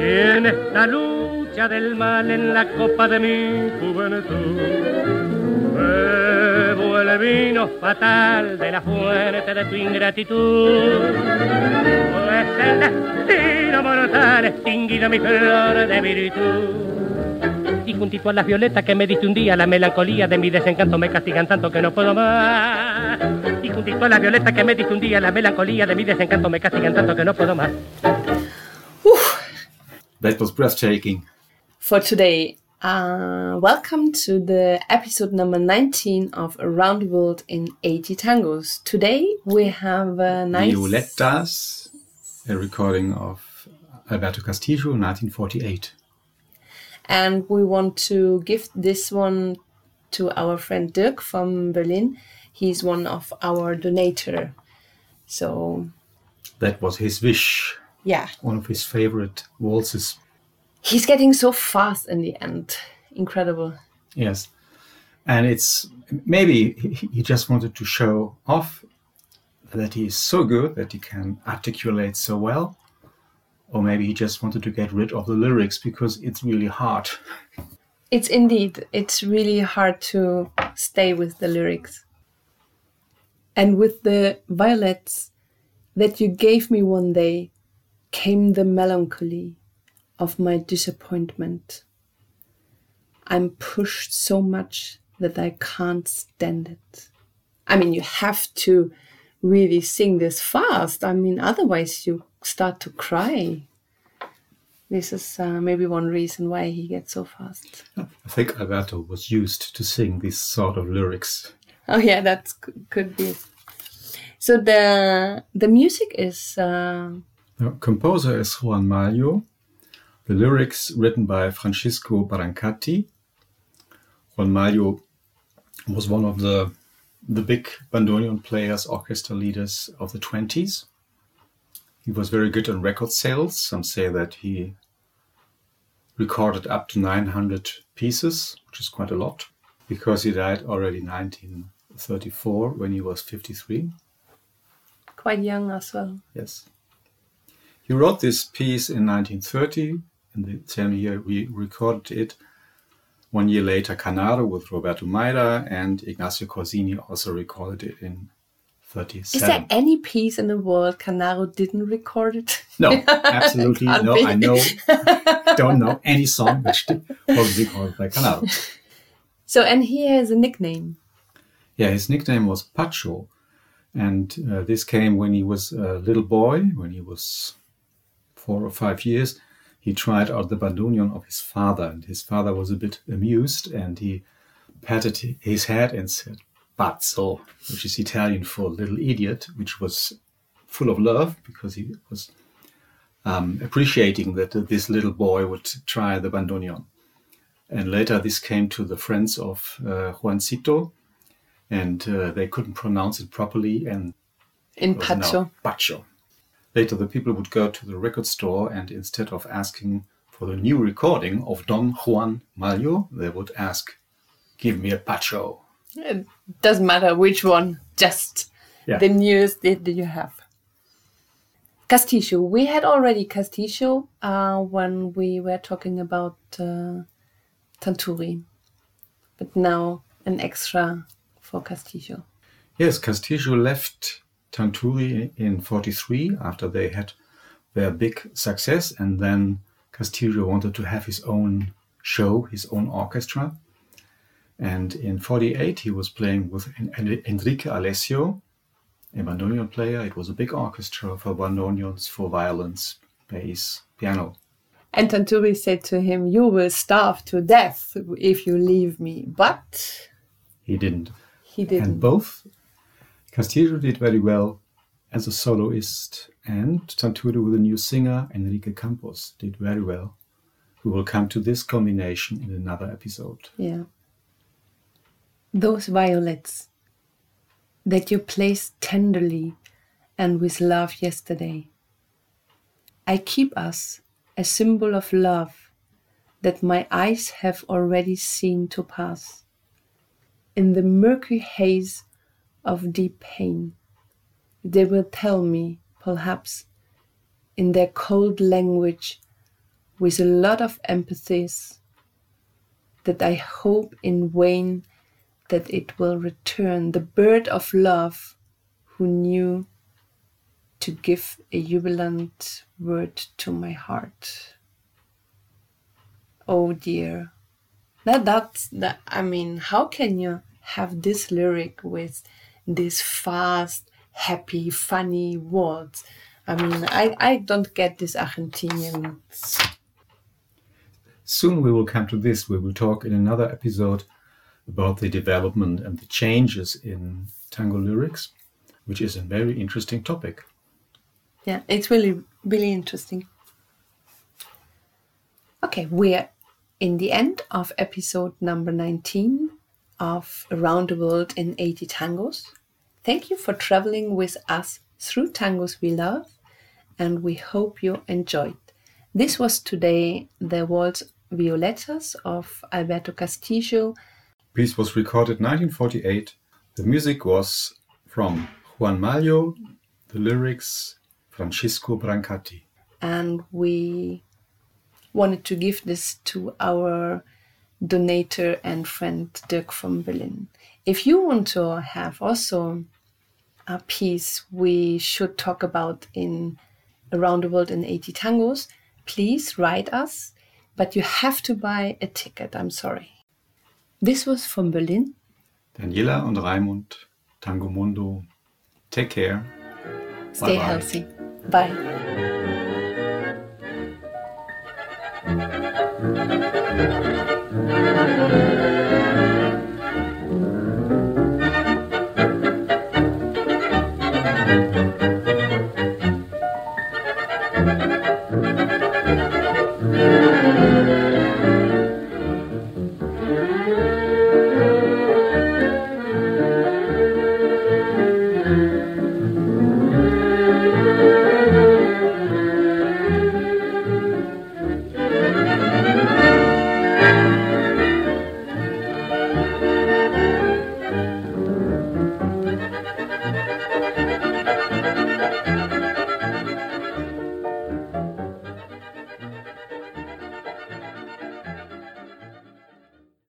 en esta lucha del mal en la copa de mi juventud. Bebo el vino fatal de la fuente de tu ingratitud. Pues el destino mortal extinguido mi flor de virtud y juntito a las violetas que me diste un día, la melancolía de mi desencanto me castigan tanto que no puedo más. Y juntito a las violetas que me diste un día, la melancolía de mi desencanto me castigan tanto que no puedo más. That was breathtaking. For today, uh, welcome to the episode number 19 of Around the World in 80 Tangos. Today we have a nice. Violetas, a recording of Alberto Castillo, 1948 and we want to give this one to our friend Dirk from Berlin. He's one of our donator. So that was his wish. Yeah. One of his favorite waltzes. He's getting so fast in the end. Incredible. Yes. And it's maybe he just wanted to show off that he is so good that he can articulate so well or maybe he just wanted to get rid of the lyrics because it's really hard. It's indeed, it's really hard to stay with the lyrics. And with the violets that you gave me one day came the melancholy of my disappointment. I'm pushed so much that I can't stand it. I mean, you have to really sing this fast. I mean, otherwise, you start to cry. This is uh, maybe one reason why he gets so fast. I think Alberto was used to sing these sort of lyrics. Oh yeah, that could be. So the the music is. Uh, the composer is Juan Maglio. The lyrics written by Francisco Brancatti. Juan Maglio was one of the the big bandoneon players, orchestra leaders of the 20s. He was very good on record sales. Some say that he recorded up to 900 pieces, which is quite a lot, because he died already in 1934 when he was 53. Quite young as well. Yes. He wrote this piece in 1930. In the same year, we recorded it. One year later, Canaro with Roberto Maida and Ignacio Corsini also recorded it in 37. Is there any piece in the world Canaro didn't record it? No, absolutely no. Be. I know, don't know any song which was recorded by Canaro. So, and he has a nickname. Yeah, his nickname was Pacho. And uh, this came when he was a little boy, when he was four or five years. He tried out the bandoneon of his father, and his father was a bit amused and he patted his head and said, pazzo, which is Italian for little idiot, which was full of love because he was um, appreciating that uh, this little boy would try the bandoneon. And later this came to the friends of uh, Juancito, and uh, they couldn't pronounce it properly. And in Pacho. Pacho. Later, the people would go to the record store, and instead of asking for the new recording of Don Juan Maglio, they would ask, "Give me a Pacho." It doesn't matter which one, just yeah. the newest that you have. Castillo. We had already Castillo uh, when we were talking about uh, Tanturi, but now an extra for Castillo. Yes, Castillo left Tanturi in 43 after they had their big success, and then Castillo wanted to have his own show, his own orchestra. And in 48, he was playing with Enrique Alessio, a bandoneon player. It was a big orchestra for bandoneons, for violins, bass, piano. And Tanturi said to him, You will starve to death if you leave me. But he didn't. He didn't. And both Castillo did very well as a soloist, and Tanturi with a new singer, Enrique Campos, did very well. We will come to this combination in another episode. Yeah. Those violets that you placed tenderly and with love yesterday. I keep us a symbol of love that my eyes have already seen to pass. In the murky haze of deep pain. They will tell me, perhaps, in their cold language, with a lot of empathies, that I hope in vain that it will return the bird of love who knew to give a jubilant word to my heart. Oh dear. That that's that I mean, how can you have this lyric with this fast, happy, funny words? I mean, I, I don't get this Argentinian. Soon we will come to this. We will talk in another episode about the development and the changes in tango lyrics, which is a very interesting topic. Yeah, it's really, really interesting. Okay, we're in the end of episode number 19 of Around the World in 80 Tangos. Thank you for traveling with us through tangos we love, and we hope you enjoyed. This was today the Waltz Violetas of Alberto Castillo. Piece was recorded 1948. The music was from Juan Maglio, the lyrics Francisco Brancatti. And we wanted to give this to our donator and friend Dirk from Berlin. If you want to have also a piece we should talk about in Around the World in 80 Tangos, please write us, but you have to buy a ticket. I'm sorry. This was from Berlin. Daniela und Raimund, Tango Mundo. Take care. Stay Bye-bye. healthy. Bye. Thank